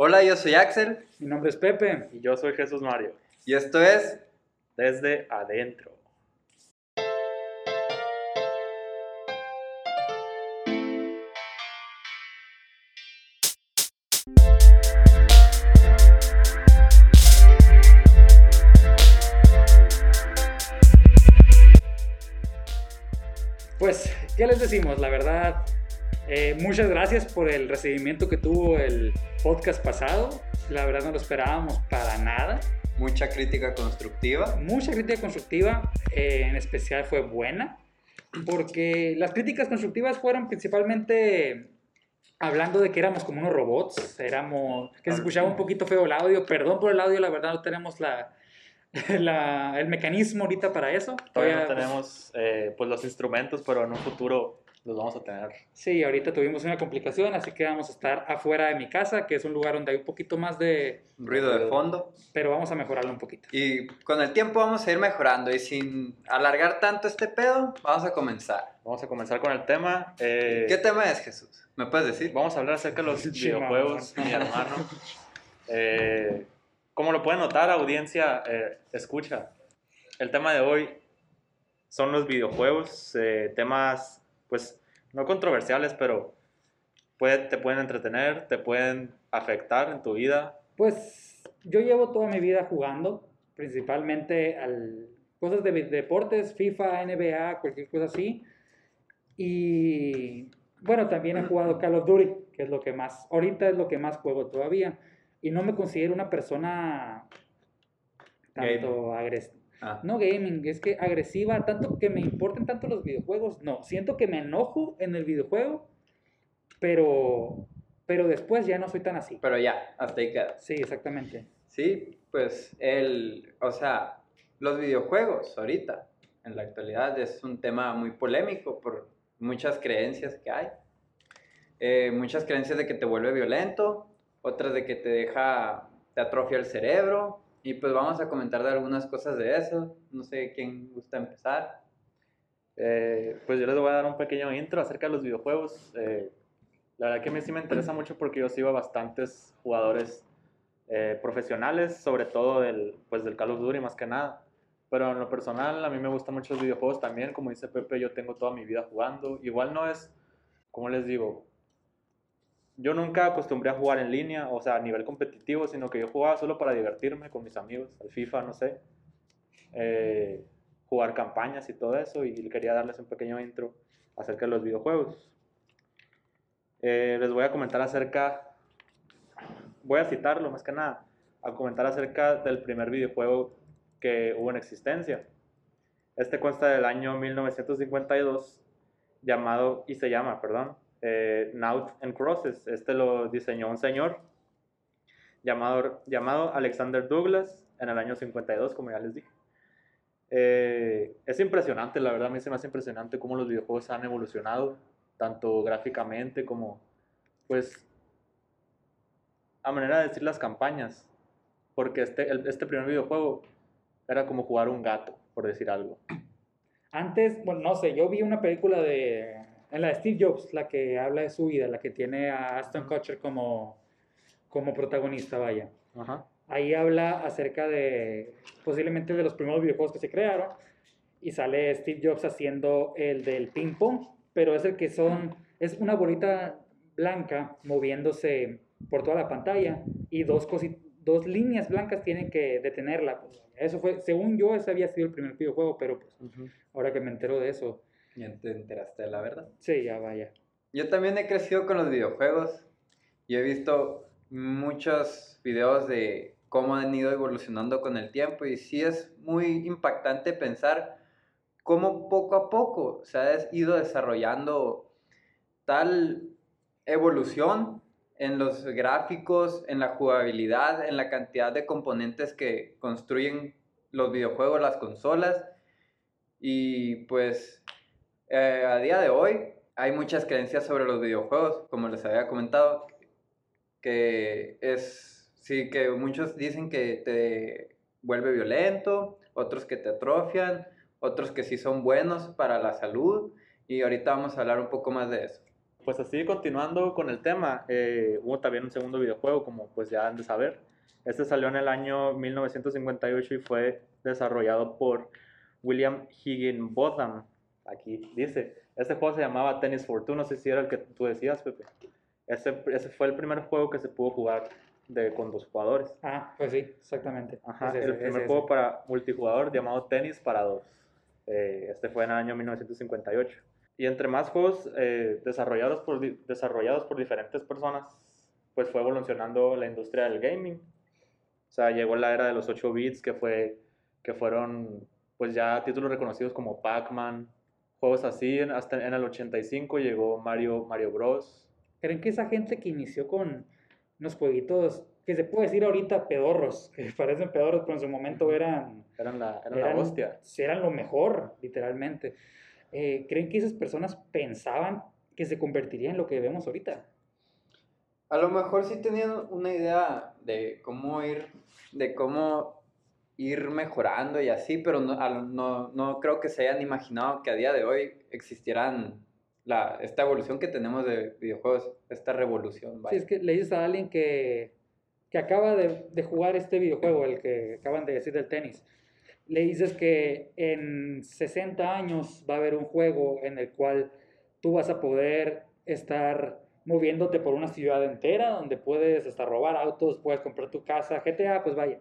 Hola, yo soy Axel Mi nombre es Pepe. Y yo soy Jesús Mario, y esto es desde adentro. Pues, ¿qué les decimos? La verdad, eh, muchas gracias por el recibimiento que tuvo el podcast pasado. La verdad no lo esperábamos para nada. mucha crítica constructiva. Mucha crítica constructiva, eh, en especial fue buena, porque las críticas constructivas fueron principalmente hablando de que éramos como unos robots, éramos, que se escuchaba un poquito feo el audio, perdón por el audio, la verdad no tenemos la, la- el mecanismo ahorita para eso. Todavía no pues, tenemos eh, pues los instrumentos, pero en un futuro los vamos a tener. Sí, ahorita tuvimos una complicación, así que vamos a estar afuera de mi casa, que es un lugar donde hay un poquito más de... Ruido de fondo. pero vamos a mejorarlo un poquito. Y con el tiempo vamos a ir mejorando. Y sin alargar tanto este pedo, vamos a comenzar. Vamos a comenzar con el tema. eh, ¿Qué tema es, Jesús? ¿Me puedes decir? Vamos a hablar acerca de los videojuegos, mi hermano. Eh, como lo pueden notar, audiencia, eh, escucha. El tema de hoy son los videojuegos, eh, temas, pues, no controversiales, pero puede- te pueden entretener, te pueden afectar en tu vida. Pues yo llevo toda mi vida jugando, principalmente al cosas de deportes, FIFA, NBA, cualquier cosa así. Y bueno, también he jugado Call of Duty, que es lo que más, ahorita es lo que más juego todavía. Y no me considero una persona tanto agresiva. Ah, No gaming, es que agresiva, tanto que me importen tanto los videojuegos. No, siento que me enojo en el videojuego, pero, pero después ya no soy tan así. Pero ya, hasta ahí queda. Sí, exactamente. Sí, pues el, o sea, los videojuegos ahorita, en la actualidad, es un tema muy polémico por muchas creencias que hay. Eh, muchas creencias de que te vuelve violento, otras de que te deja, te atrofia el cerebro, y pues vamos a comentar de algunas cosas de eso. No sé quién gusta empezar. Eh, pues yo les voy a dar un pequeño intro acerca de los videojuegos. Eh, la verdad que a mí sí me interesa mucho porque yo sigo a bastantes jugadores eh, profesionales, sobre todo del, pues del Call of Duty más que nada. Pero en lo personal a mí me gustan mucho los videojuegos también, como dice Pepe, yo tengo toda mi vida jugando. Igual no es, como les digo, yo nunca acostumbré a jugar en línea, o sea, a nivel competitivo, sino que yo jugaba solo para divertirme con mis amigos, al FIFA, no sé. Eh, jugar campañas y todo eso, y quería darles un pequeño intro acerca de los videojuegos. Eh, les voy a comentar acerca, voy a citarlo más que nada, a comentar acerca del primer videojuego que hubo en existencia. Este consta del año 1952, llamado, y se llama, perdón, eh, and Crosses. Este lo diseñó un señor llamado, llamado Alexander Douglas en el año 52, como ya les dije. Eh, es impresionante, la verdad, a mí se me hace impresionante cómo los videojuegos han evolucionado, tanto gráficamente como, pues, a manera de decir las campañas, porque este, el- este primer videojuego era como jugar un gato, por decir algo. Antes, bueno, no sé, yo vi una película de, en la de Steve Jobs, la que habla de su vida, la que tiene a Aston Kutcher como, como protagonista, vaya. Ajá. Ahí habla acerca de posiblemente de los primeros videojuegos que se crearon y sale Steve Jobs haciendo el del ping pong, pero es el que son, es una bolita blanca moviéndose por toda la pantalla y dos, dos líneas blancas tienen que detenerla. pues, Eso fue, según yo, ese había sido el primer videojuego, pero pues ahora que me entero de eso, Ya te enteraste de la verdad. sí, ya vaya. Yo también he crecido con los videojuegos y he visto muchos videos de cómo han ido evolucionando con el tiempo y sí es muy impactante pensar cómo poco a poco se ha ido desarrollando tal evolución en los gráficos, en la jugabilidad, en la cantidad de componentes que construyen los videojuegos, las consolas y pues eh, a día de hoy hay muchas creencias sobre los videojuegos, como les había comentado, que es, sí, que muchos dicen que te vuelve violento, otros que te atrofian, otros que sí son buenos para la salud, y ahorita vamos a hablar un poco más de eso. Pues así, continuando con el tema, eh, hubo también un segundo videojuego, como pues ya han de saber. Este salió en el año 1958 y fue desarrollado por William Higginbotham. Aquí dice, este juego se llamaba Tennis for Two, no sé si era el que tú decías, Pepe. Ese, ese fue el primer juego que se pudo jugar de, con dos jugadores. Ah, pues sí, exactamente. Ajá, Es ese, el es primer ese. juego para multijugador llamado Tennis para dos. Eh, este fue en el año 1958. Y entre más juegos eh, desarrollados, por, desarrollados por diferentes personas, pues fue evolucionando la industria del gaming. O sea, llegó la era de los 8 bits, que, fue, que fueron pues ya títulos reconocidos como Pac-Man, juegos así. En- hasta en el 85 llegó Mario, Mario Bros. ¿Creen que esa gente que inició con unos jueguitos que se puede decir ahorita pedorros, que parecen pedorros, pero en su momento eran, Eran la, eran la hostia. eran lo mejor, literalmente? Eh, ¿Creen que esas personas pensaban que se convertiría en lo que vemos ahorita? A lo mejor sí tenían una idea de cómo ir, de cómo ir mejorando y así, pero no, no, no creo que se hayan imaginado que a día de hoy existieran la, esta evolución que tenemos de videojuegos, esta revolución. Sí, vaya. es que le dices a alguien que, que acaba de, de jugar este videojuego, el que acaban de decir del tenis, le dices que en 60 años va a haber un juego en el cual tú vas a poder estar moviéndote por una ciudad entera, donde puedes hasta robar autos, puedes comprar tu casa, GTA, pues vaya,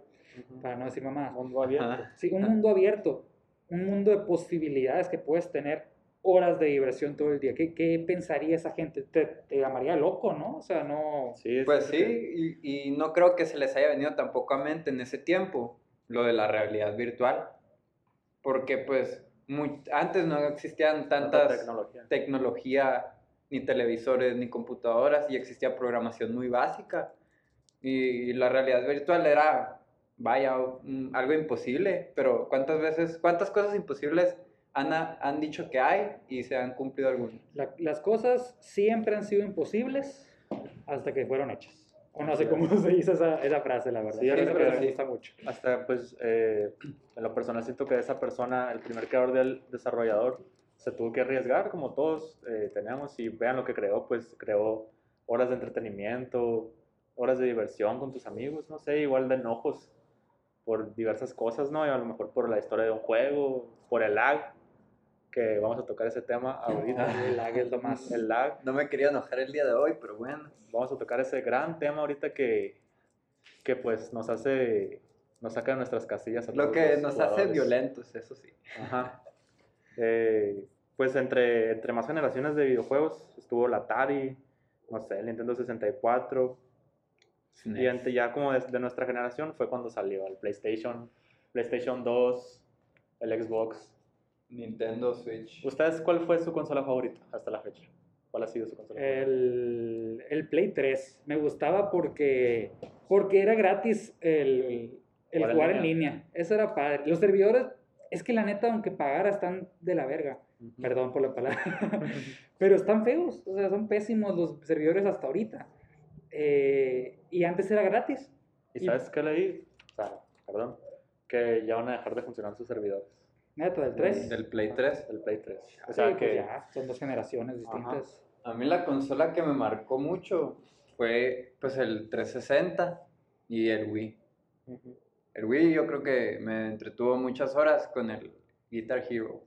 para no decir mamá. Mundo abierto. Ajá. Sí, un mundo abierto, un mundo de posibilidades que puedes tener horas de diversión todo el día. ¿Qué, qué pensaría esa gente? Te, te llamaría loco, ¿no? O sea, no... Sí, Pues sí, y, y no creo que se les haya venido tampoco a mente en ese tiempo lo de la realidad virtual, porque pues muy- antes no existían tantas tecnología. tecnología, ni televisores, ni computadoras, y existía programación muy básica. Y la realidad virtual era, vaya, algo imposible, pero ¿cuántas veces, cuántas cosas imposibles han, han dicho que hay y se han cumplido algunas? La- las cosas siempre han sido imposibles hasta que fueron hechas. O no sé cómo se dice esa, esa frase, la verdad. Sí, esa frase me gusta mucho. Hasta, pues, eh, en lo personal siento que esa persona, el primer creador del desarrollador, se tuvo que arriesgar, como todos eh, teníamos, y vean lo que creó, pues, creó horas de entretenimiento, horas de diversión con tus amigos, no sé, igual de enojos por diversas cosas, ¿no? Y a lo mejor por la historia de un juego, por el lag, que vamos a tocar ese tema ahorita. El lag es lo más... El lag, No me quería enojar el día de hoy, pero bueno. vamos a tocar ese gran tema ahorita que, que pues nos hace, nos saca de nuestras casillas. a Lo todos que los nos hace jugadores. violentos, eso sí. Ajá. Eh, pues entre, entre más generaciones de videojuegos estuvo la Atari, no sé, el Nintendo 64. Y ya como de, de nuestra generación fue cuando salió el PlayStation, PlayStation 2, el Xbox. Nintendo Switch. ¿Ustedes cuál fue su consola favorita hasta la fecha? ¿Cuál ha sido su consola favorita? El, el Play 3 me gustaba porque, porque era gratis el, el Jugar en jugar en línea. línea. Eso era padre. Los servidores, es que la neta, aunque pagara, están de la verga. Perdón por la palabra. Pero están feos, o sea, son pésimos los servidores hasta ahorita. Eh, y antes era gratis. ¿Y sabes qué leí? O sea, perdón, que ya van a dejar de funcionar sus servidores. Neta, del 3. Del Play 3. El Play 3. O Sí, sea pues que ya, son dos generaciones distintas. A mí la consola que me marcó mucho fue pues el 360 y el Wii. El Wii yo creo que me entretuvo muchas horas con el Guitar Hero.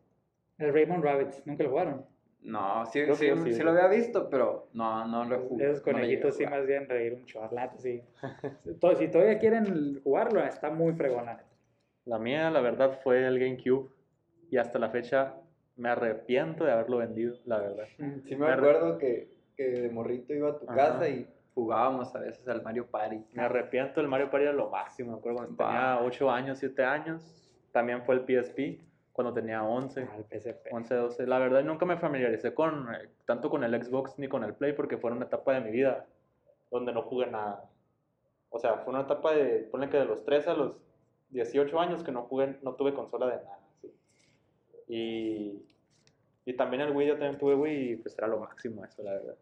El Raymond Rabbits, ¿nunca lo jugaron? No, sí, sí, sí. sí lo había visto, pero no, no lo jugué. Esos no conejitos sí jugar. más bien reír un chorlato, sí. Si todavía quieren jugarlo, está muy fregón, la mía, la verdad, fue el GameCube. Y hasta la fecha me arrepiento de haberlo vendido, la verdad. Sí me Me acuerdo que, que de morrito iba a tu Ajá. casa y jugábamos a veces al Mario Party. Me arrepiento, el Mario Party era lo máximo. Me acuerdo cuando Va. tenía 8 años, 7 años. También fue el PSP cuando tenía 11. Al PSP. 11, 12. La verdad, nunca me familiaricé con eh, tanto con el Xbox ni con el Play porque fue una etapa de mi vida donde no jugué nada. O sea, fue una etapa de, ponle que de los 13 a los 18 años que no jugué, no tuve consola de nada. sí. Y, y también el Wii, yo también tuve Wii y pues era lo máximo eso, la verdad.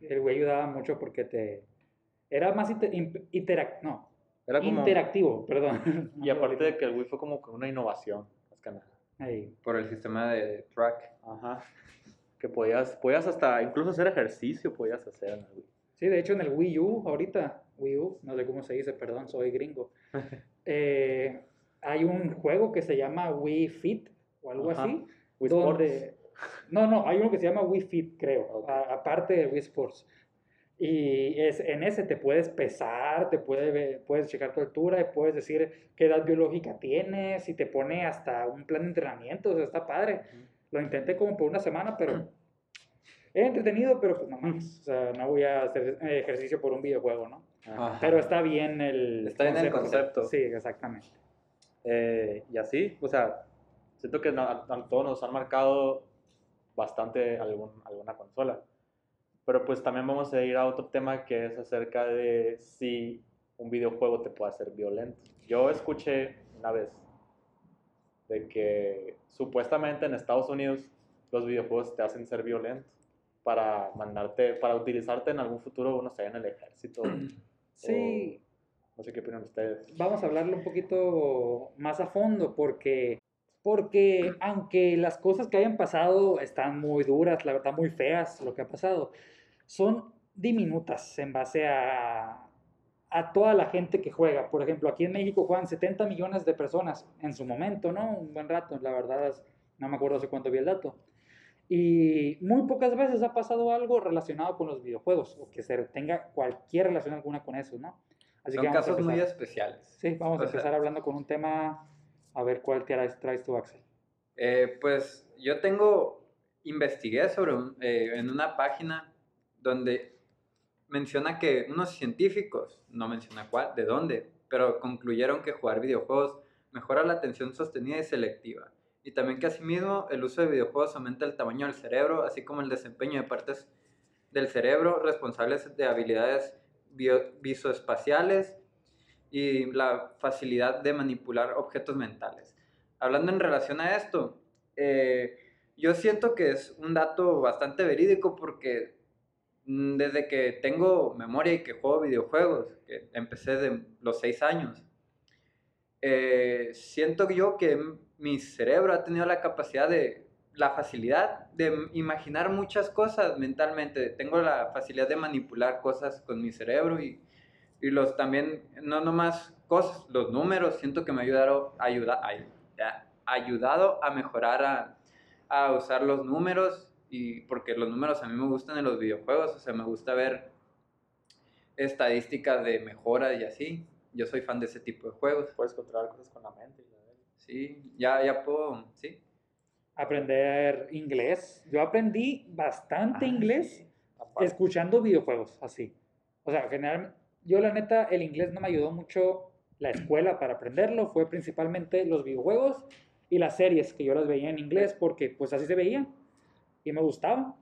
El güey ayudaba mucho porque te... Era más inter- imp- interac- no, Era como, interactivo, perdón. y aparte de que el Wii fue como una innovación, Por el sistema de track. Ajá. Que podías, podías hasta, incluso hacer ejercicio podías hacer en el Wii. Sí, de hecho en el Wii U, ahorita, Wii U, no sé cómo se dice, perdón, soy gringo. Eh, hay un juego que se llama Wii Fit o algo Ajá. así. Wii donde, no, no, hay uno que se llama Wii Fit, creo, a- aparte de Wii Sports. Y es, en ese te puedes pesar, te puede, puedes checar tu altura, y puedes decir qué edad biológica tienes y te pone hasta un plan de entrenamiento, o sea, está padre. Lo intenté como por una semana, pero es entretenido, pero pues no mames, o sea, no voy a hacer ejercicio por un videojuego, ¿no? Ajá. Pero está bien el Está bien el concepto. Sí, exactamente. Eh, y así, o sea, siento que a todos nos han marcado bastante algún, alguna consola. Pero pues también vamos a ir a otro tema que es acerca de si un videojuego te puede hacer violento. Yo escuché una vez de que supuestamente en Estados Unidos los videojuegos te hacen ser violento para mandarte, para utilizarte en algún futuro, no sé, en el ejército. Sí, No sé qué opinan ustedes. vamos a hablarlo un poquito más a fondo porque, porque aunque las cosas que hayan pasado están muy duras, la verdad muy feas lo que ha pasado, son diminutas en base a, a toda la gente que juega. Por ejemplo, aquí en México juegan 70 millones de personas en su momento, ¿no? Un buen rato, la verdad es- no me acuerdo hace cuánto vi el dato. Y muy pocas veces ha pasado algo relacionado con los videojuegos o que se tenga cualquier relación alguna con eso, ¿no? Así Son a casos muy especiales. Sí, vamos a O sea- empezar hablando con un tema, a ver cuál traes, traes tú, Axel. Eh, pues yo tengo, investigué sobre eh, en una página donde menciona que unos científicos, no menciona cuál, de dónde, pero concluyeron que jugar videojuegos mejora la atención sostenida y selectiva. Y también que asimismo el uso de videojuegos aumenta el tamaño del cerebro, así como el desempeño de partes del cerebro responsables de habilidades visoespaciales y la facilidad de manipular objetos mentales. Hablando en relación a esto, eh, yo siento que es un dato bastante verídico porque mm, desde que tengo memoria y que juego videojuegos, que empecé de los seis años, eh, siento yo que mi cerebro ha tenido la capacidad de, la facilidad de imaginar muchas cosas mentalmente. Tengo la facilidad de manipular cosas con mi cerebro y, y los también, no nomás cosas, los números, siento que me ayudaron, ayuda, ay- ya, ayudado a mejorar, a, a usar los números y porque los números a mí me gustan en los videojuegos, o sea, me gusta ver estadísticas de mejora y así. Yo soy fan de ese tipo de juegos. Puedes controlar cosas con la mente. y la verga. Sí, ya, ya puedo, sí. Aprender inglés. Yo aprendí bastante Ah, inglés sí. Escuchando videojuegos, así. O sea, generalmente, yo la neta, el inglés no me ayudó mucho la escuela para aprenderlo, fue principalmente los videojuegos y las series que yo las veía en inglés porque pues así se veía y me gustaba.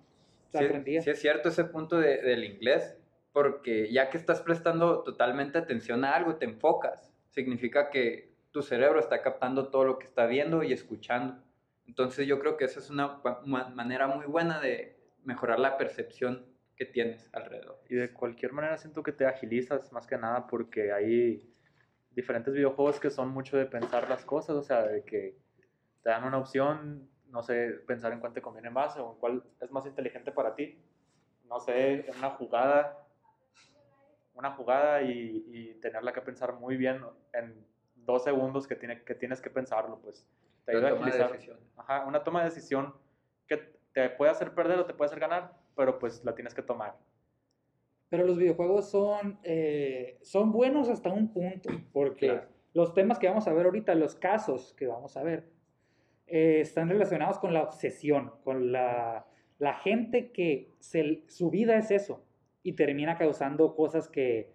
Sea, Sí, aprendía. sí es cierto ese punto de- del inglés, porque ya que estás prestando totalmente atención a algo, te enfocas. Significa que tu cerebro está captando todo lo que está viendo y escuchando. Entonces yo creo que esa es una manera muy buena de mejorar la percepción que tienes alrededor. Y de cualquier manera siento que te agilizas más que nada porque hay diferentes videojuegos que son mucho de pensar las cosas, o sea, de que te dan una opción, no sé, pensar en cuál te conviene más o en cuál es más inteligente para ti. No sé, en una jugada, una jugada y, y tenerla que pensar muy bien en dos segundos que, tiene, que tienes que pensarlo, pues te ayuda a agilizar. Ajá, una toma de decisión que te puede hacer perder o te puede hacer ganar, pero pues la tienes que tomar. Pero los videojuegos son, eh, son buenos hasta un punto, porque Claro. los temas que vamos a ver ahorita, los casos que vamos a ver, eh, están relacionados con la obsesión, con la, la gente que se- su vida es eso y termina causando cosas que,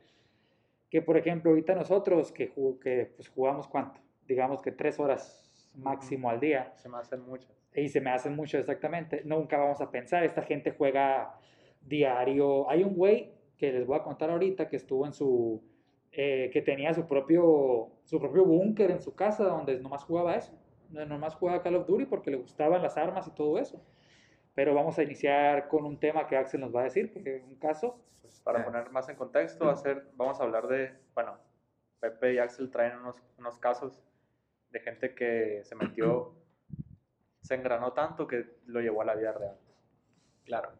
que por ejemplo, ahorita nosotros que, ju- que pues, jugamos cuánto, digamos que tres horas máximo al día, Se me hacen muchas. Y se me hacen mucho exactamente. Nunca vamos a pensar, esta gente juega diario. Hay un güey que les voy a contar ahorita que estuvo en su, eh, que tenía su propio, su propio búnker en su casa donde nomás jugaba eso. Nomás jugaba Call of Duty porque le gustaban las armas y todo eso. Pero vamos a iniciar con un tema que Axel nos va a decir, que es un caso. Pues, para poner más en contexto, ser, vamos a hablar de, bueno, Pepe y Axel traen unos, unos casos de gente que se metió, se engranó tanto que lo llevó a la vida real. Claro.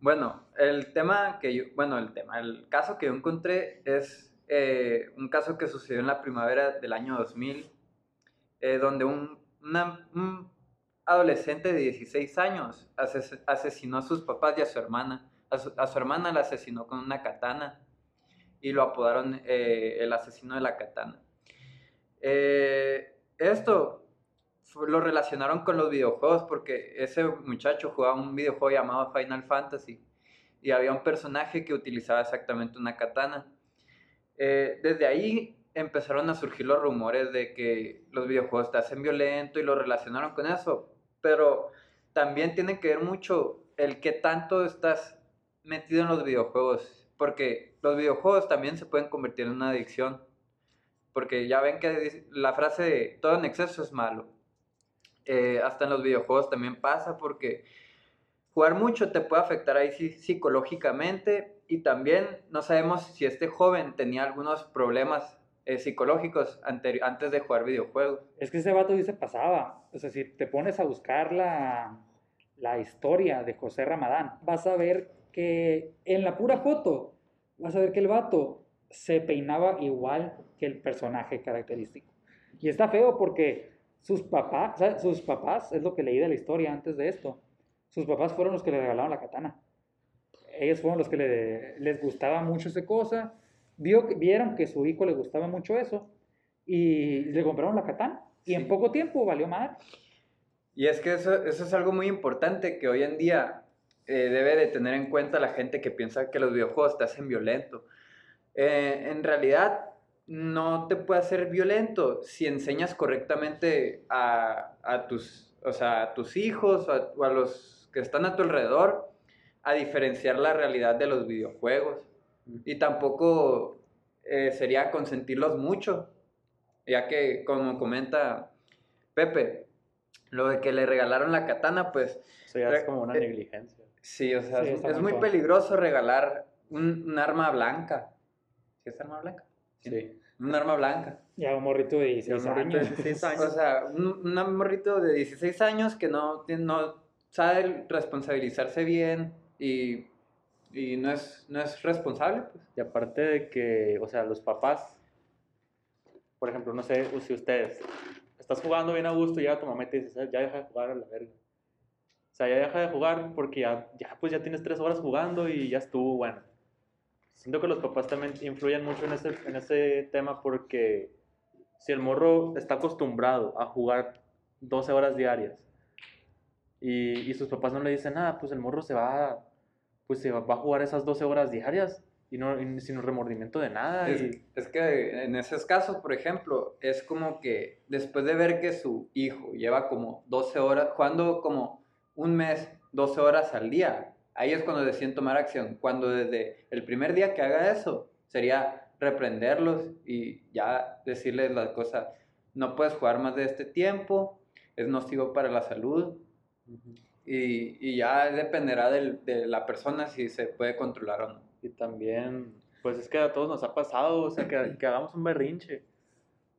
Bueno, el tema que yo, bueno, el tema, el caso que yo encontré es eh, un caso que sucedió en la primavera del año 2000, eh, donde un, adolescente de 16 años ases- asesinó a sus papás y a su hermana. A su, hermana la asesinó con una katana y lo apodaron eh, el asesino de la katana. Esto lo relacionaron con los videojuegos porque ese muchacho jugaba un videojuego llamado Final Fantasy y había un personaje que utilizaba exactamente una katana. Eh, desde ahí empezaron a surgir los rumores de que los videojuegos te hacen violento y lo relacionaron con eso, pero también tiene que ver mucho el que tanto estás metido en los videojuegos, porque los videojuegos también se pueden convertir en una adicción, porque ya ven que la frase de todo en exceso es malo. Eh, hasta en los videojuegos también pasa porque jugar mucho te puede afectar ahí psicológicamente y también no sabemos si este joven tenía algunos problemas eh, psicológicos antes de jugar videojuegos. Es que ese vato dice pasaba. O sea, si te pones a buscar la, la historia de José Ramadán, vas a ver que en la pura foto, vas a ver que el vato se peinaba igual que el personaje característico. Y está feo porque sus papás, sus papás, es lo que leí de la historia antes de esto, sus papás fueron los que le regalaron la katana. Ellos fueron los que le- les gustaba mucho esa cosa. Vio, vieron que su hijo le gustaba mucho eso y le compraron la katana. Y en poco tiempo valió madre. Y es que eso, eso es algo muy importante que hoy en día eh, debe de tener en cuenta la gente que piensa que los videojuegos te hacen violento. Eh, en realidad no te puede hacer violento si enseñas correctamente a, a tus, o sea, a tus hijos o a, o a los que están a tu alrededor a diferenciar la realidad de los videojuegos. Y tampoco eh, sería consentirlos mucho, ya que como comenta Pepe, lo de que le regalaron la katana, pues Eso ya es como una eh, negligencia. sí, o sea, Sí, es, muy peligroso regalar un, un arma blanca. ¿Sí es arma blanca? Sí. Un arma blanca. Ya un morrito de 16 un morrito de años. 16 años. O sea, un, un morrito de 16 años que no, no sabe responsabilizarse bien y, y no, es, no es responsable. Pues. Y aparte de que, o sea, los papás, por ejemplo, no sé si ustedes, estás jugando bien a gusto y llega tu mamá y te dice, "¿Sabes? ya deja de jugar a la verga. O sea, ya deja de jugar porque ya, ya, pues ya tienes tres horas jugando y ya estuvo, bueno. Siento que los papás también influyen mucho en ese, en ese tema porque si el morro está acostumbrado a jugar 12 horas diarias y, y sus papás no le dicen nada, pues el morro se va, pues se va, va a jugar esas 12 horas diarias y, no, y sin remordimiento de nada. Es, y- es que en esos casos, por ejemplo, es como que después de ver que su hijo lleva como 12 horas, jugando como un mes, 12 horas al día, ahí es cuando deciden tomar acción. Cuando desde el primer día que haga eso, sería reprenderlos y ya decirles la cosa, no puedes jugar más de este tiempo, es nocivo para la salud y, y ya dependerá del- de la persona si se puede controlar o no. Y también, pues es que a todos nos ha pasado, o sea, que, que hagamos un berrinche.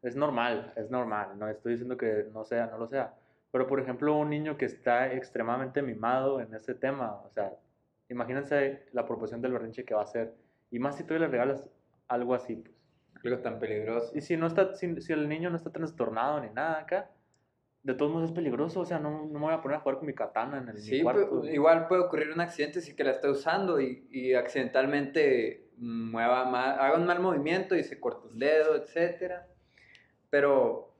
Es normal, es normal, no estoy diciendo que no sea, no lo sea. Pero, por ejemplo, un niño que está extremadamente mimado en ese tema, o sea, imagínense la proporción del berrinche que va a hacer. Y más si tú le regalas algo así, pues. Algo tan peligroso. Y si, no está, si, si el niño no está trastornado ni nada acá, de todos modos es peligroso, o sea, no, no me voy a poner a jugar con mi katana en el Sí, cuarto. pues, igual puede ocurrir un accidente si que la está usando y, y accidentalmente mueva mal, haga un mal movimiento y se corta un dedo, etcétera. Pero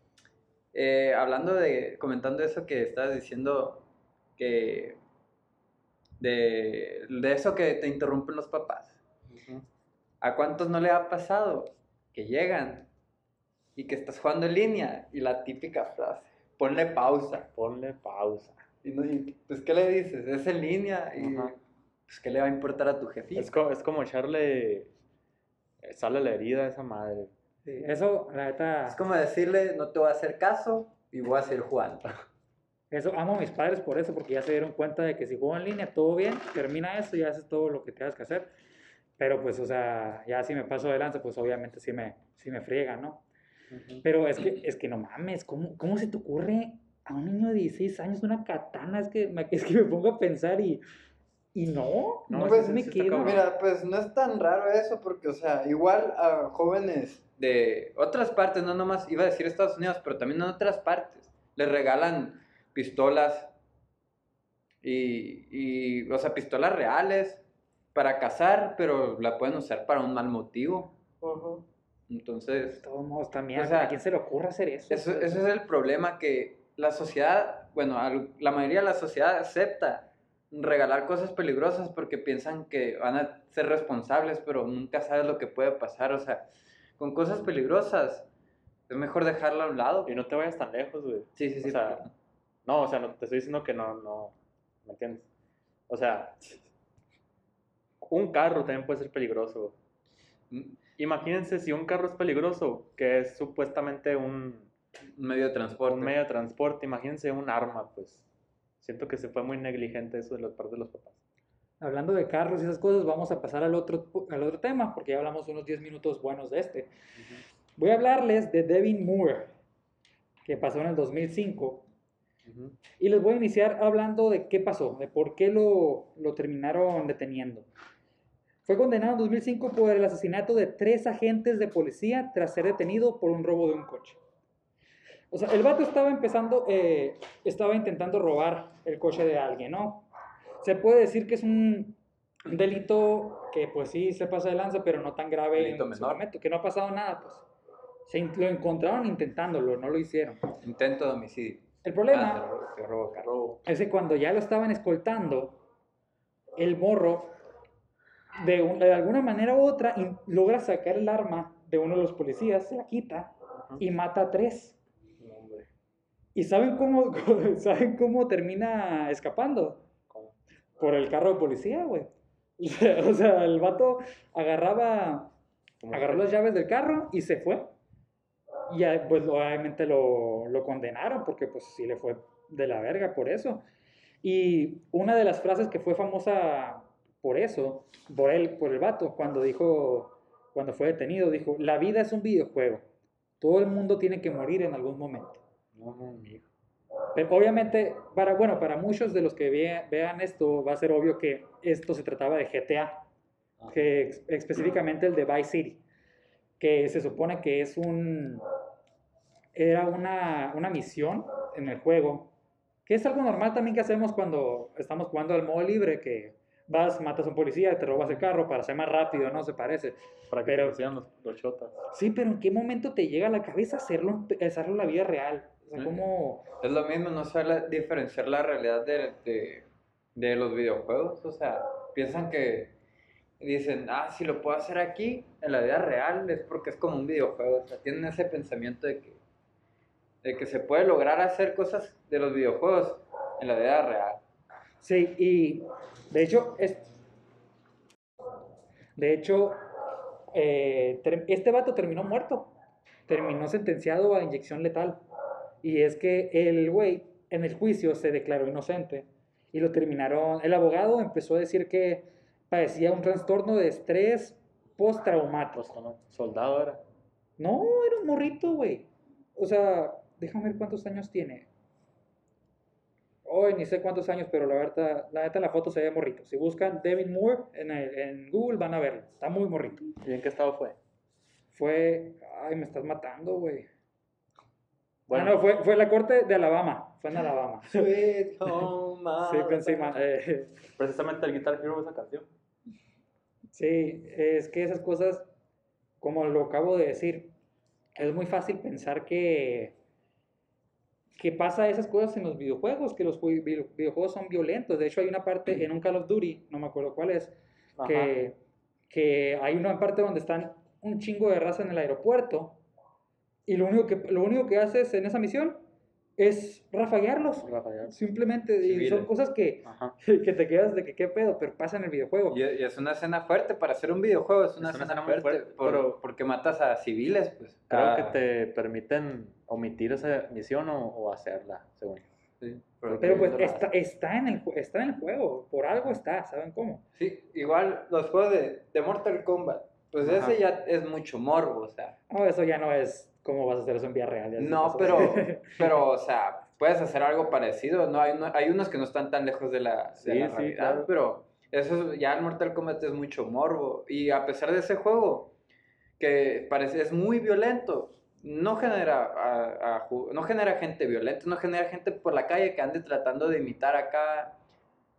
eh, hablando de, comentando eso que estabas diciendo, que de, de eso que te interrumpen los papás. ¿a cuántos no le ha pasado que llegan y que estás jugando en línea y la típica frase, ponle pausa? Ponle pausa. Y, no, y, pues, ¿qué le dices? Es en línea y, pues, ¿qué le va a importar a tu jefita? Es como, es como echarle eh, sal a la herida a esa madre. Sí, eso, la neta, Es como decirle, no te voy a hacer caso y voy a seguir jugando. eso, amo a mis padres por eso, porque ya se dieron cuenta de que si juego en línea, todo bien, termina eso y haces todo lo que tengas que hacer. Pero pues, o sea, ya si me paso de lanza, pues obviamente sí me, sí me friegan, ¿no? Pero es que, es que no mames, ¿cómo, ¿cómo se te ocurre a un niño de 16 años una katana? Es que me, es que me pongo a pensar y Y no, No, no, pues me queda. Mira, pues no es tan raro eso, porque, o sea, igual a jóvenes de otras partes, no nomás iba a decir Estados Unidos, pero también en otras partes, les regalan pistolas y, y, o sea, pistolas reales para cazar, pero la pueden usar para un mal motivo. Entonces, De todos modos, también, O sea, ¿a quién se le ocurre hacer eso? Eso, ese es el problema que la sociedad, bueno, al- la mayoría de la sociedad acepta regalar cosas peligrosas porque piensan que van a ser responsables, pero nunca sabes lo que puede pasar. O sea, con cosas peligrosas es mejor dejarlo a un lado. Y no te vayas tan lejos, güey. Sí, sí, sí. O sea, no, o sea, no, te estoy diciendo que no, no, ¿me entiendes? O sea, un carro también puede ser peligroso. Mm, Imagínense si un carro es peligroso, que es supuestamente un, medio de transporte. un medio de transporte, imagínense un arma, pues. Siento que se fue muy negligente eso de la parte de los papás. Hablando de carros y esas cosas, vamos a pasar al otro, al otro tema, porque ya hablamos unos 10 minutos buenos de este. Voy a hablarles de Devin Moore, que pasó en el 2005. Y les voy a iniciar hablando de qué pasó, de por qué lo, lo terminaron deteniendo. Fue condenado en 2005 por el asesinato de tres agentes de policía tras ser detenido por un robo de un coche. O sea, el vato estaba empezando, eh, estaba intentando robar el coche de alguien, ¿no? Se puede decir que es un delito que pues sí se pasa de lanza, pero no tan grave Delito en su menor. momento, que no ha pasado nada, pues. Se lo encontraron intentándolo, no lo hicieron. Intento de homicidio. El problema Ah, se robó- se robó es que cuando ya lo estaban escoltando, el morro, de, un- de alguna manera u otra, in- logra sacar el arma de uno de los policías, se la quita y mata a tres. Hombre. ¿Y saben cómo, saben cómo termina escapando? ¿Cómo? Por el carro de policía, güey. O sea, el vato agarraba, ¿Cómo agarró las llaves del carro y se fue. Y pues obviamente lo, lo condenaron porque pues sí le fue de la verga por eso. Y una de las frases que fue famosa por eso, por él, por el vato, cuando dijo, cuando fue detenido, dijo, la vida es un videojuego. Todo el mundo tiene que morir en algún momento. No, no. Pero obviamente, para, bueno, para muchos de los que vea- vean esto, va a ser obvio que esto se trataba de GTA, Ajá. que ex- específicamente el de Vice City, que se supone que es un, era una, una misión en el juego, que es algo normal también que hacemos cuando estamos jugando al modo libre, que vas, matas a un policía, te robas el carro para ser más rápido, ¿no? Se parece. Para que Pero- los, los chotas. Sí, pero ¿en qué momento te llega a la cabeza hacerlo, hacerlo en la vida real? O sea. ¿cómo...? Es lo mismo, no sabe diferenciar la realidad de, de, de los videojuegos. O sea, piensan que dicen, ah, si lo puedo hacer aquí, en la vida real, es porque es como un videojuego. O sea, tienen ese pensamiento de que, de que se puede lograr hacer cosas de los videojuegos en la vida real. Sí, y de hecho, es, de hecho, eh, este vato terminó muerto, terminó sentenciado a inyección letal. Y es que el güey en el juicio se declaró inocente y lo terminaron, el abogado empezó a decir que padecía un trastorno de estrés postraumático. Pues. Soldado era. No, era un morrito, güey. O sea, déjame ver cuántos años tiene. Hoy ni sé cuántos años, pero la verdad, la neta en la foto se ve morrito. Si buscan Devin Moore en, el- en Google van a verlo. Está muy morrito. ¿Y en qué estado fue? Fue, ay, me estás matando, güey. Bueno, ah, no, fue, fue la corte de Alabama. Fue en Alabama. Sweet home Sí, con sí, ma- eh, precisamente el Guitar Hero esa canción. Sí, es que esas cosas, como lo acabo de decir, es muy fácil pensar que, que pasa esas cosas en los videojuegos, que los jue- video- videojuegos son violentos. De hecho, hay una parte en un Call of Duty, no me acuerdo cuál es, que, que hay una parte donde están un chingo de raza en el aeropuerto y lo único que, lo único que haces en esa misión es rafaguearlos. Rafael. Simplemente, y son Civiles. cosas que, que te quedas de que qué pedo, pero pasa en el videojuego. Y, y es una escena fuerte, para hacer un videojuego es una, Es una escena, escena muy fuerte, fuerte, por- pero- porque matas a civiles, pues. Creo Ah, que te permiten omitir esa misión o, o hacerla, según. sí, Pero porque- pues está, está, en el, ju- está en el juego, por algo está, ¿saben cómo? Sí, igual los juegos de, de Mortal Kombat, pues Ajá. ese ya es mucho morbo, o sea. No, eso ya no es cómo vas a hacer eso en vía real. No, pero, pero, o sea, puedes hacer algo parecido, ¿no? Hay, hay unos que no están tan lejos de la, de Sí, la sí, realidad, claro. pero Eso es- ya el Mortal Kombat es mucho morbo. Y a pesar de ese juego, que parece es muy violento, no genera, a- a ju- no genera gente violenta, no genera gente por la calle que ande tratando de imitar acá.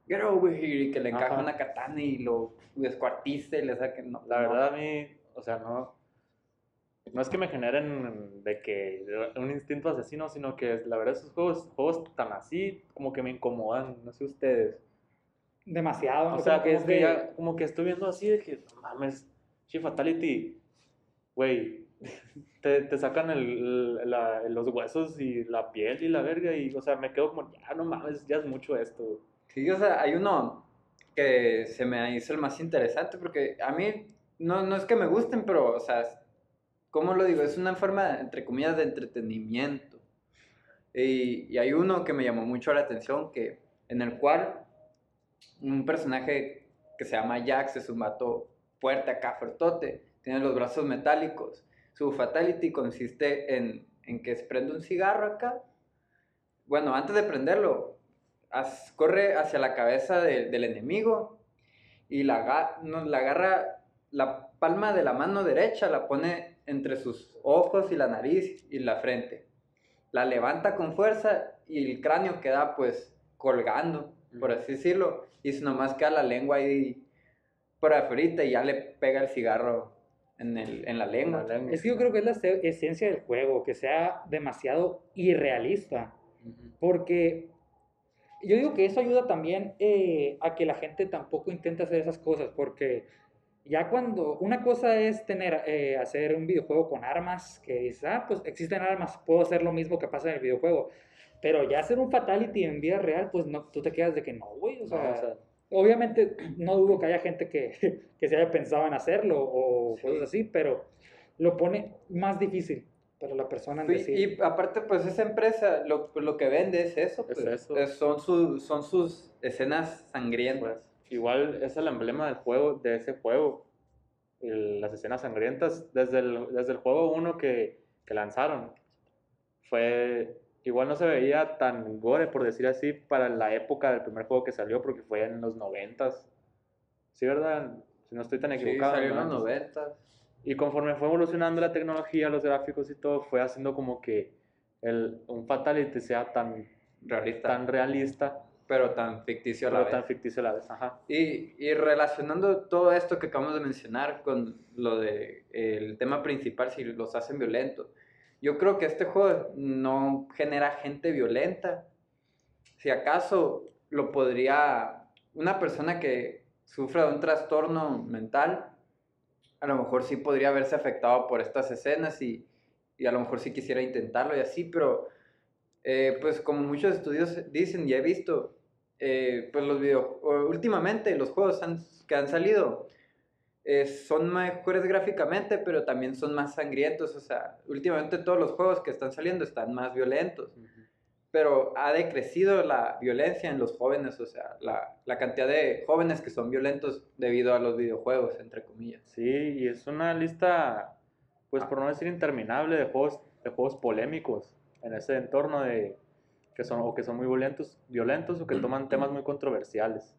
Get over here y que le encaja Ajá. una katana y lo descuartice y le saquen. No, La no. verdad a mí, o sea, no, no es que me generen de que un instinto asesino, sino que la verdad esos juegos, juegos tan así como que me incomodan, no sé ustedes. Demasiado. O ¿no? sea, que como es que, ya- como que estoy viendo así de que, no mames, Chi Fatality, güey, te, te sacan el- la- los huesos y la piel y la verga y, o sea, me quedo como, ya no mames, ya es mucho esto. Sí, o sea, hay uno que se me hizo el más interesante porque a mí no, no es que me gusten, pero, o sea, ¿cómo lo digo? Es una forma, entre comillas, de entretenimiento. Y, hay uno que me llamó mucho la atención, que, en el cual un personaje que se llama Jax es un vato fuerte acá, fuertote, tiene los brazos metálicos. Su fatality consiste en, en que se prende un cigarro acá. Bueno, antes de prenderlo, corre hacia la cabeza de- del enemigo y la, no, la agarra la palma de la mano derecha, la pone entre sus ojos y la nariz y la frente. La levanta con fuerza y el cráneo queda pues colgando, por así decirlo, y si nomás queda la lengua ahí por afuera y ya le pega el cigarro en, el, en la lengua. La lengua. Es que yo creo que es la se- esencia del juego, que sea demasiado irrealista. Porque yo digo que eso ayuda también eh, a que la gente tampoco intente hacer esas cosas, porque ya cuando una cosa es tener, eh, hacer un videojuego con armas, que dices, ah, pues existen armas, puedo hacer lo mismo que pasa en el videojuego, pero ya hacer un fatality en vida real, pues no, tú te quedas de que no, güey, o No, sea, o sea, obviamente no dudo que haya gente que, que se haya pensado en hacerlo o Sí. cosas así, pero lo pone más difícil para la persona en Y, decir. y aparte, pues esa empresa lo, lo que vende es eso. Es pues. eso. Es- son, su- son sus escenas sangrientas. Igual es el emblema del juego, de ese juego. El- las escenas sangrientas, desde el, desde el juego 1 que, que lanzaron, fue. Igual no se veía tan gore, por decir así, para la época del primer juego que salió, porque fue en los 90s. Sí, ¿verdad? Si no estoy tan Sí, equivocado. salió en los 90s. 90. Y conforme fue evolucionando la tecnología, los gráficos y todo, fue haciendo como que el, un Fatality sea tan, Realista. tan realista, pero tan ficticio a la pero vez. tan ficticio a la vez. Ajá. Y, y relacionando todo esto que acabamos de mencionar con lo de el tema principal, si los hacen violentos, yo creo que este juego no genera gente violenta. Si acaso lo podría una persona que sufra de un trastorno mental, a lo mejor sí podría verse afectado por estas escenas y, y a lo mejor sí quisiera intentarlo y así, pero eh, pues como muchos estudios dicen y he visto, eh, pues los videos, últimamente los juegos han- que han salido eh, son mejores gráficamente, pero también son más sangrientos, o sea, últimamente todos los juegos que están saliendo están más violentos, pero ha decrecido la violencia en los jóvenes, o sea, la, la cantidad de jóvenes que son violentos debido a los videojuegos, entre comillas. Sí, y es una lista, pues Ah. por no decir interminable, de juegos, de juegos polémicos en ese entorno de que son o que son muy violentos, violentos o que toman temas muy controversiales.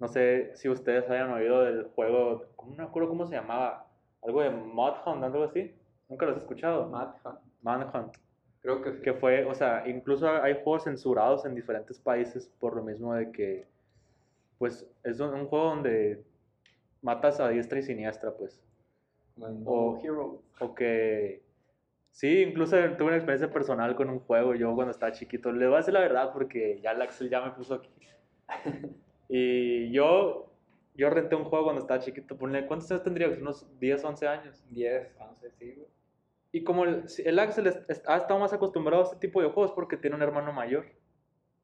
No sé si ustedes hayan oído del juego, no me acuerdo cómo se llamaba, algo de Mudhunt, algo así. ¿Nunca lo has escuchado? Mad Hunt, Manhunt. creo que sí. Que fue, o sea, incluso hay juegos censurados en diferentes países por lo mismo de que, pues, es un, un juego donde matas a diestra y siniestra, pues. Como o- Hero. O que, sí, incluso tuve una experiencia personal con un juego, yo cuando estaba chiquito, le voy a decir la verdad porque ya el Axel ya me puso aquí. y yo, yo renté un juego cuando estaba chiquito, ¿cuántos años tendría? Unos 10, 11 años. 10, 11, sí, güey. Y como el, el Axel es- es- ha estado más acostumbrado a este tipo de juegos porque tiene un hermano mayor.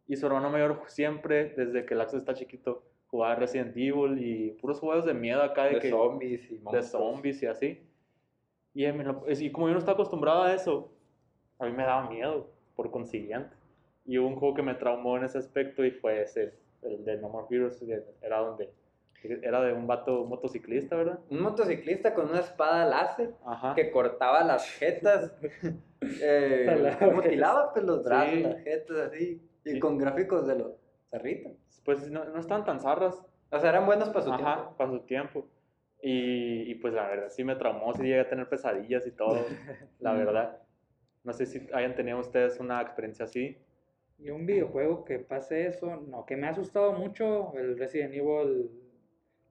Y su hermano mayor siempre, desde que el Axel está chiquito, jugaba Resident Evil y puros juegos de miedo acá de, De que, zombies y de monstruos. zombies y así. Y, lo- y como yo no estaba acostumbrado a eso, a mí me daba miedo, por consiguiente. Y hubo un juego que me traumó en ese aspecto y fue ese, el de No More Heroes, era donde era de un vato motociclista, ¿verdad? Un motociclista con una espada láser Ajá. que cortaba las jetas, eh, mutilaba pues, los brazos, Sí. las jetas así, y Sí. con gráficos de los zarritas. Pues no, no estaban tan zarras. O sea, eran buenos para su Ajá, tiempo. para su tiempo. Y, y pues la verdad sí me traumó, sí llegué a tener pesadillas y todo, la verdad. No sé si hayan tenido ustedes una experiencia así. Y un videojuego que pase eso, no, que me ha asustado mucho, el Resident Evil,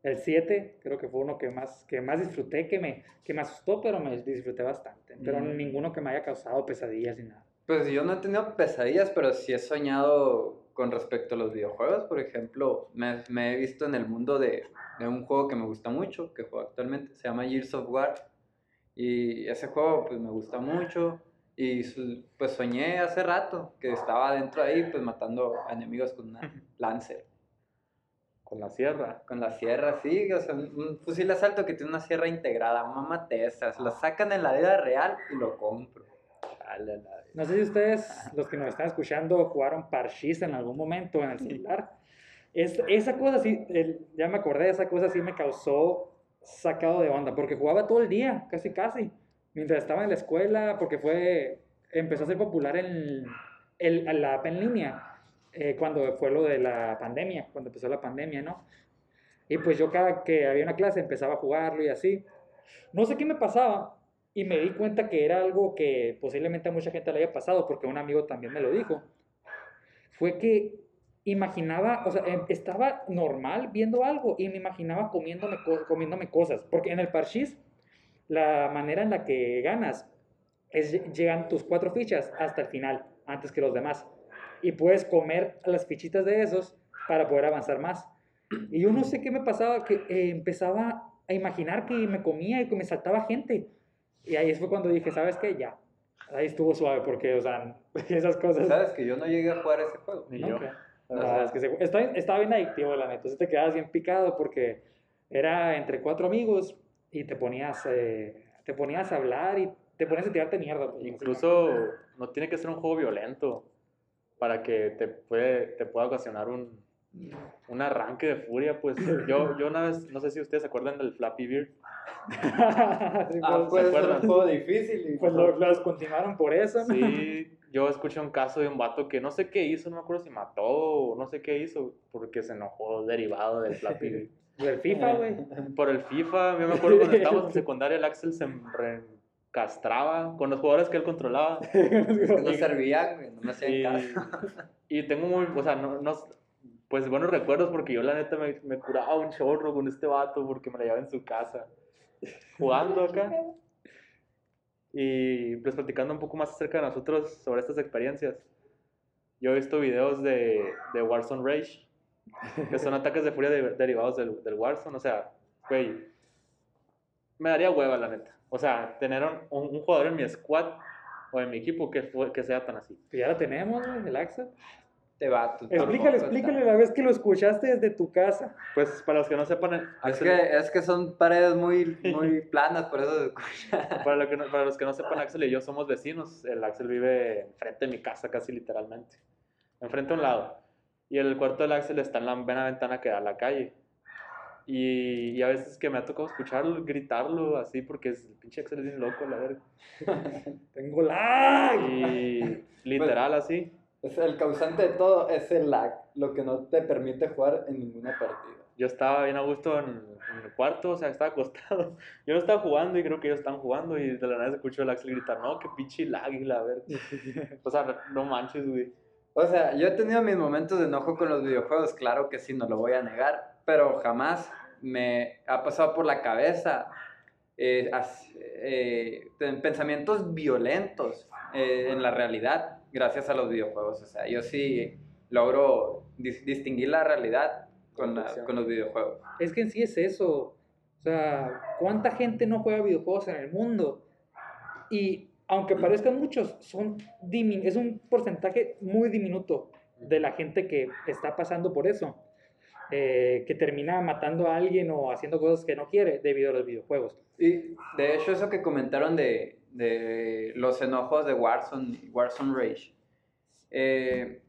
el 7, creo que fue uno que más, que más disfruté, que me, que me asustó, pero me disfruté bastante. Pero Mm. ninguno que me haya causado pesadillas ni nada. Pues yo no he tenido pesadillas, pero sí he soñado con respecto a los videojuegos. Por ejemplo, me, me he visto en el mundo de, de un juego que me gusta mucho, que juego actualmente, se llama Gears of War. Y ese juego pues me gusta mucho. Y pues soñé hace rato que estaba dentro ahí pues matando a enemigos con una Lancer. Con la sierra. Con la sierra, sí, o sea, un fusil de asalto que tiene una sierra integrada, mamate esas, lo sacan en la vida real y lo compro. No sé si ustedes, los que nos están escuchando, jugaron Parchís en algún momento en el celular. Es, esa cosa sí, el- ya me acordé, esa cosa sí me causó sacado de onda, porque jugaba todo el día, casi casi, mientras estaba en la escuela, porque fue, empezó a ser popular en, el, en la app en línea, eh, cuando fue lo de la pandemia, cuando empezó la pandemia, ¿no? Y pues yo cada que había una clase empezaba a jugarlo y así. No sé qué me pasaba, y me di cuenta que era algo que posiblemente a mucha gente le haya pasado, porque un amigo también me lo dijo. Fue que imaginaba, o sea, em- estaba normal viendo algo y me imaginaba comiéndome, co- comiéndome cosas. Porque en el parchís, la manera en la que ganas es lle- llegan tus cuatro fichas hasta el final, antes que los demás. Y puedes comer las fichitas de esos para poder avanzar más. Y yo no sé qué me pasaba, que eh, empezaba a imaginar que me comía y que me saltaba gente. Y ahí fue cuando dije, ¿sabes qué? Ya. Ahí estuvo suave porque, o sea, esas cosas... ¿Sabes que yo no llegué a jugar ese juego? Ni ¿no? yo. Que- O la sea- es que se- está- estaba bien adictivo, la neta. Entonces te quedabas bien picado porque era entre cuatro amigos y te ponías, eh, te ponías a hablar y te ponías a tirarte mierda. pues, Incluso no tiene que ser un juego violento para que te, puede, te pueda ocasionar un, un arranque de furia. Pues yo, yo una vez, no sé si ustedes se acuerdan del Flappy Bird. Ah, pues, pues es acuerdan? un juego difícil. Y pues lo, lo descontinuaron por eso. ¿no? Sí, yo escuché un caso de un vato que no sé qué hizo, no me acuerdo si mató o no sé qué hizo, porque se enojó derivado del Flappy Bird. Del FIFA, güey. Por el FIFA, yo me acuerdo cuando estábamos en secundaria, el Axel se castraba con los jugadores que él controlaba. No servían, güey, no me hacían caso. y tengo muy, o sea, no, no- pues buenos recuerdos porque yo la neta me, me curaba un chorro con este vato porque me la llevaba en su casa, jugando acá. Y pues platicando un poco más acerca de nosotros sobre estas experiencias. Yo he visto videos de, de Warzone Rage, que son ataques de furia de- derivados del, del Warzone. O sea, güey, me daría hueva la neta. O sea, tener un, un- jugador en mi squad o en mi equipo que, que sea tan así. Ya lo tenemos, el Axel. Te va, tú Explícale, explícale la vez que lo escuchaste desde tu casa. Pues para los que no sepan, Es Axel- que, es que son paredes muy, muy planas, por eso se escucha. Para, lo que no- para los que no sepan, Axel y yo somos vecinos. El Axel vive enfrente de mi casa, casi literalmente. Enfrente a un lado. Y el cuarto del Axel está en la buena ventana que da a la calle. Y, y a veces que me ha tocado escucharlo, gritarlo así, porque es, el pinche Axel es bien loco, la verga. Tengo lag. Y literal así. Es el causante de todo es el lag, lo que no te permite jugar en ninguna partida. Yo estaba bien a gusto en, en el cuarto, o sea, estaba acostado. Yo no estaba jugando y creo que ellos estaban jugando y de la nada se escuchó el Axel gritar, no, qué pinche lag, y la verga. O sea, no manches, güey. O sea, yo he tenido mis momentos de enojo con los videojuegos, claro que sí, no lo voy a negar, pero jamás me ha pasado por la cabeza eh, eh, pensamientos violentos eh, en la realidad gracias a los videojuegos. O sea, yo sí logro dis- distinguir la realidad con, la- con los videojuegos. Es que en sí es eso. O sea, ¿cuánta gente no juega videojuegos en el mundo? Y aunque parezcan muchos, son es un porcentaje muy diminuto de la gente que está pasando por eso. eh, que termina matando a alguien o haciendo cosas que no quiere debido a los videojuegos. Y de hecho eso que comentaron de, de los enojos de Warzone, Warzone Rage. eh,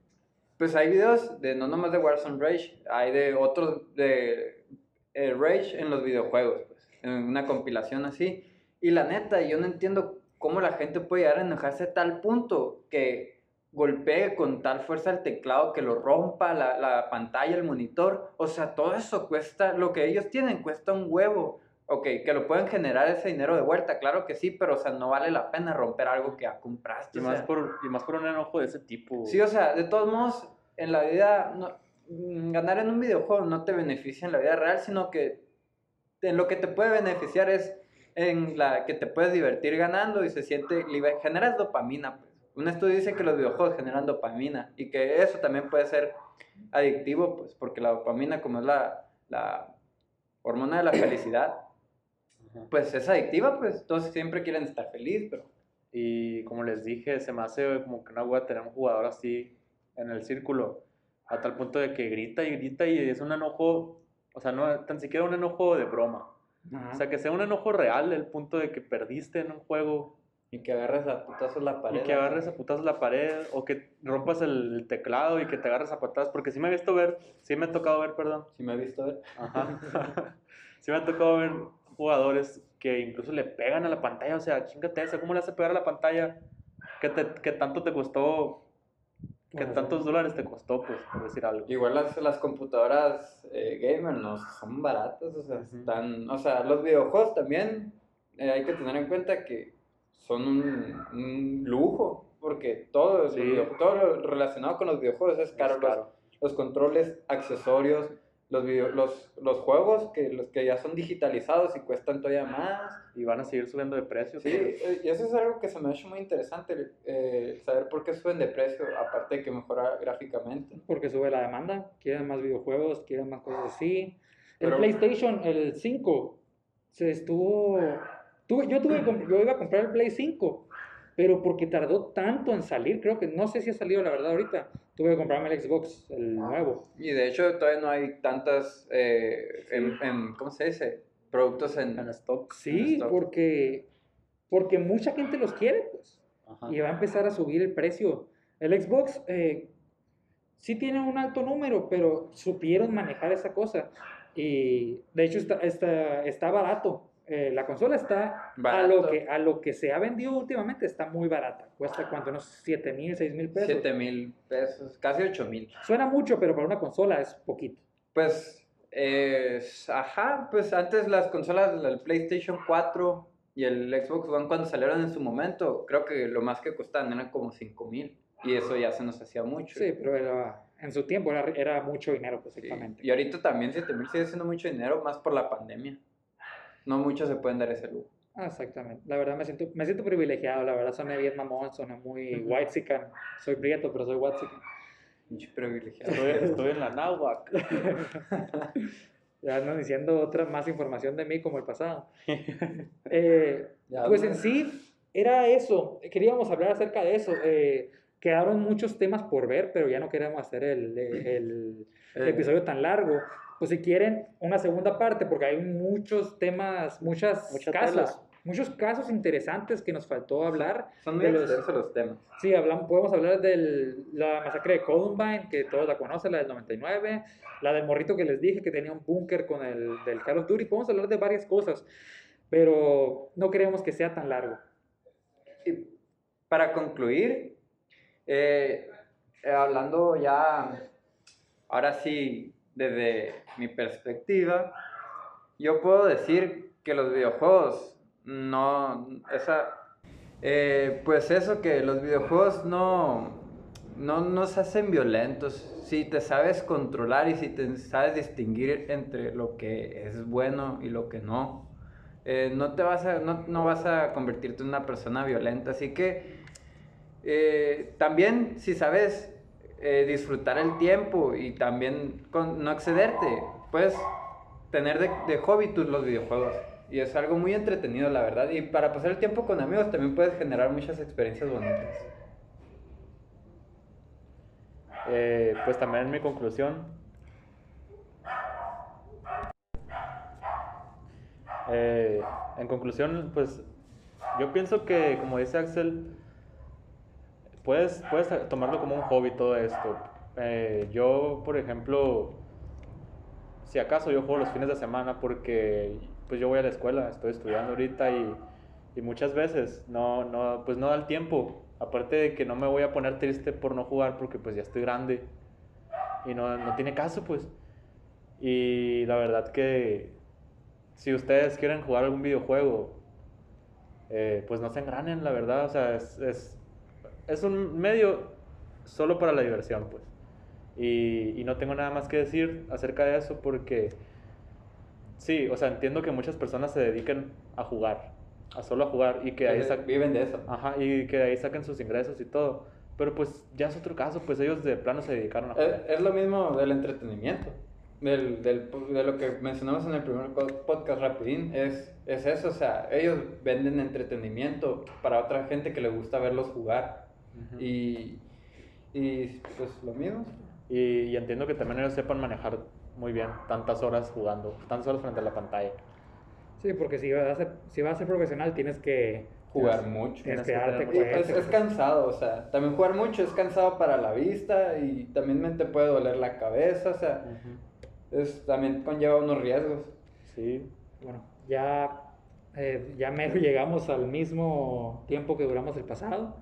pues hay videos de no nomás de Warzone Rage, hay de otros de eh, Rage en los videojuegos, pues, en una compilación así. Y la neta, yo no entiendo cómo la gente puede llegar a enojarse a tal punto que golpee con tal fuerza el teclado que lo rompa, la, la pantalla, el monitor. O sea, todo eso cuesta, lo que ellos tienen cuesta un huevo. Ok, que lo pueden generar ese dinero de vuelta, claro que sí, pero o sea, no vale la pena romper algo que ya compraste. Y o más, por, y más por un enojo de ese tipo. Sí, o sea, de todos modos, en la vida, no- mm, ganar en un videojuego no te beneficia en la vida real, sino que en lo que te puede beneficiar es en la que te puedes divertir ganando y se siente, liber- generas dopamina. Pues. Un estudio dice que los videojuegos generan dopamina y que eso también puede ser adictivo, pues, porque la dopamina, como es la, la hormona de la felicidad, Ajá. pues es adictiva, pues todos siempre quieren estar feliz, pero Y como les dije, se me hace como que una hueá tener un jugador así en el círculo, a tal punto de que grita y grita y es un enojo, o sea, no tan siquiera un enojo de broma. Ajá. O sea, que sea un enojo real, el punto de que perdiste en un juego y que agarres a putazos la pared. y que agarres a putazos la pared o que rompas el teclado y que te agarres a patadas, porque sí me he visto ver, sí me ha tocado ver, perdón, Si me he visto ver. Ajá. sí me ha tocado ver jugadores que incluso le pegan a la pantalla, o sea, chingate esa, ¿cómo le hace pegar a la pantalla? ¿Qué, te, qué tanto te costó? ¿Qué Bueno, tantos dólares te costó, pues, por decir algo? Igual las, las computadoras eh, gamer no son baratas, o sea, Ujú. están, o sea, los videojuegos también eh, hay que tener en cuenta que son un, un lujo, porque todo, los Sí. video- todo lo relacionado con los videojuegos es caro, Es los- caro. Los, controles, accesorios, los, video- los, los juegos que, los que ya son digitalizados y cuestan todavía más. Y van a seguir subiendo de precio. Sí, eh, y eso es algo que se me ha hecho muy interesante, eh, saber por qué suben de precio, aparte de que mejora gráficamente. Porque sube la demanda, quieren más videojuegos, quieren más cosas así. El Pero- PlayStation, el 5, se estuvo... tuve- yo, tuve, yo iba a comprar el Play 5, pero porque tardó tanto en salir, creo que no sé si ha salido la verdad ahorita, tuve que comprarme el Xbox, el nuevo. Y de hecho todavía no hay tantas, eh, en, en- ¿cómo se dice? Productos en... En stock. Sí, stock. porque, porque mucha gente los quiere, pues. Ajá. y va a empezar a subir el precio. El Xbox eh, sí tiene un alto número, pero supieron manejar esa cosa. Y de hecho está, está, está barato. Eh, la consola está a Barato. lo, que, a lo que se ha vendido últimamente, está muy barata. Cuesta cuánto, unos 7 mil, 6 mil pesos. 7 mil pesos, casi 8 mil. Suena mucho, pero para una consola es poquito. Pues, eh, ajá, pues antes las consolas, el PlayStation 4 y el Xbox One cuando salieron en su momento, creo que lo más que costaban eran como 5 mil. Y eso ya se nos hacía mucho. Sí, pero era, en su tiempo era, era mucho dinero, pues Sí. Y ahorita también 7 mil sigue siendo mucho dinero, más por la pandemia. No muchos se pueden dar ese lujo. Ah, exactamente. La verdad me siento, me siento privilegiado, la verdad soné bien mamón, soné muy Ujú. white Soy prieto, pero soy white Mucho privilegiado. Estoy, estoy en la náhuac. Ya andan diciendo otra más información de mí como el pasado. Eh, Ya, pues en sí, era eso. Queríamos hablar acerca de eso. Eh, quedaron muchos temas por ver, pero ya no queremos hacer el, el- el Eh, episodio tan largo. Pues si quieren una segunda parte, porque hay muchos temas, muchas Mucha casos, tela. muchos casos interesantes que nos faltó hablar. Son muy los- extensos los temas. Sí, hablamos, podemos hablar de la masacre de Columbine, que todos la conocen, la del 99, la del morrito que les dije que tenía un búnker con el del Call of Duty. Podemos hablar de varias cosas, pero no queremos que sea tan largo. Y para concluir, eh, eh, hablando ya, ahora sí, desde mi perspectiva, yo puedo decir que los videojuegos no, esa, eh, pues eso, que los videojuegos no, no nos hacen violentos. Si te sabes controlar y si te sabes distinguir entre lo que es bueno y lo que no, eh, no te vas a, no, no vas a convertirte en una persona violenta. Así que eh, también si sabes eh, disfrutar el tiempo y también con- no excederte, puedes tener de, de hobby tus los videojuegos. Y es algo muy entretenido, la verdad. Y para pasar el tiempo con amigos también puedes generar muchas experiencias bonitas. Eh, pues también mi conclusión. Eh, en conclusión, pues yo pienso que, como dice Axel, puedes, puedes tomarlo como un hobby todo esto. Eh, yo, por ejemplo, si acaso yo juego los fines de semana porque pues yo voy a la escuela, estoy estudiando ahorita y, y muchas veces no, no, pues no da el tiempo Aparte de que no me voy a poner triste por no jugar porque pues ya estoy grande y no, no tiene caso pues. Y la verdad que si ustedes quieren jugar algún videojuego, eh, pues no se engranen, la verdad. O sea, es, es, es un medio solo para la diversión, pues. Y, y no tengo nada más que decir acerca de eso porque, sí, o sea, entiendo que muchas personas se dediquen a jugar, a solo a jugar y que ahí Entonces, sa- viven de eso. Ajá, y que ahí saquen sus ingresos y todo. Pero pues ya es otro caso, pues ellos de plano se dedicaron a Es, jugar. es lo mismo del entretenimiento. Del, del- de lo que mencionamos en el primer podcast rapidín, es, es eso, o sea, ellos venden entretenimiento para otra gente que le gusta verlos jugar. Y, y pues lo mismo. Y, y entiendo que también ellos sepan manejar muy bien tantas horas jugando, tantas horas frente a la pantalla. Sí, porque si vas a ser, si vas a ser profesional tienes que Jugar mucho. tienes que darte cuenta. es, es cansado, o sea, también jugar mucho es cansado para la vista y también te puede doler la cabeza, o sea, es, también conlleva unos riesgos. Sí, Bueno, ya, eh, ya mero llegamos al mismo tiempo que duramos el pasado.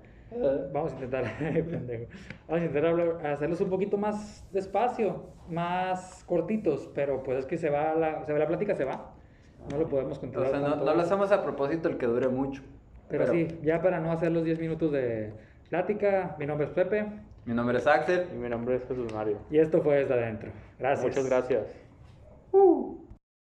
Vamos a intentar, pendejo. Vamos a intentar hablar- hacerlos un poquito más despacio, más cortitos, pero pues es que se va la, se va la plática, se va. No lo podemos O controlar. sea, no, no lo hacemos a propósito el que dure mucho. Pero, sí, ya para no hacer los 10 minutos de plática, mi nombre es Pepe Mi nombre es Axel. y mi nombre es Jesús Mario. y esto fue Desde Adentro. Gracias. Muchas gracias. Uh.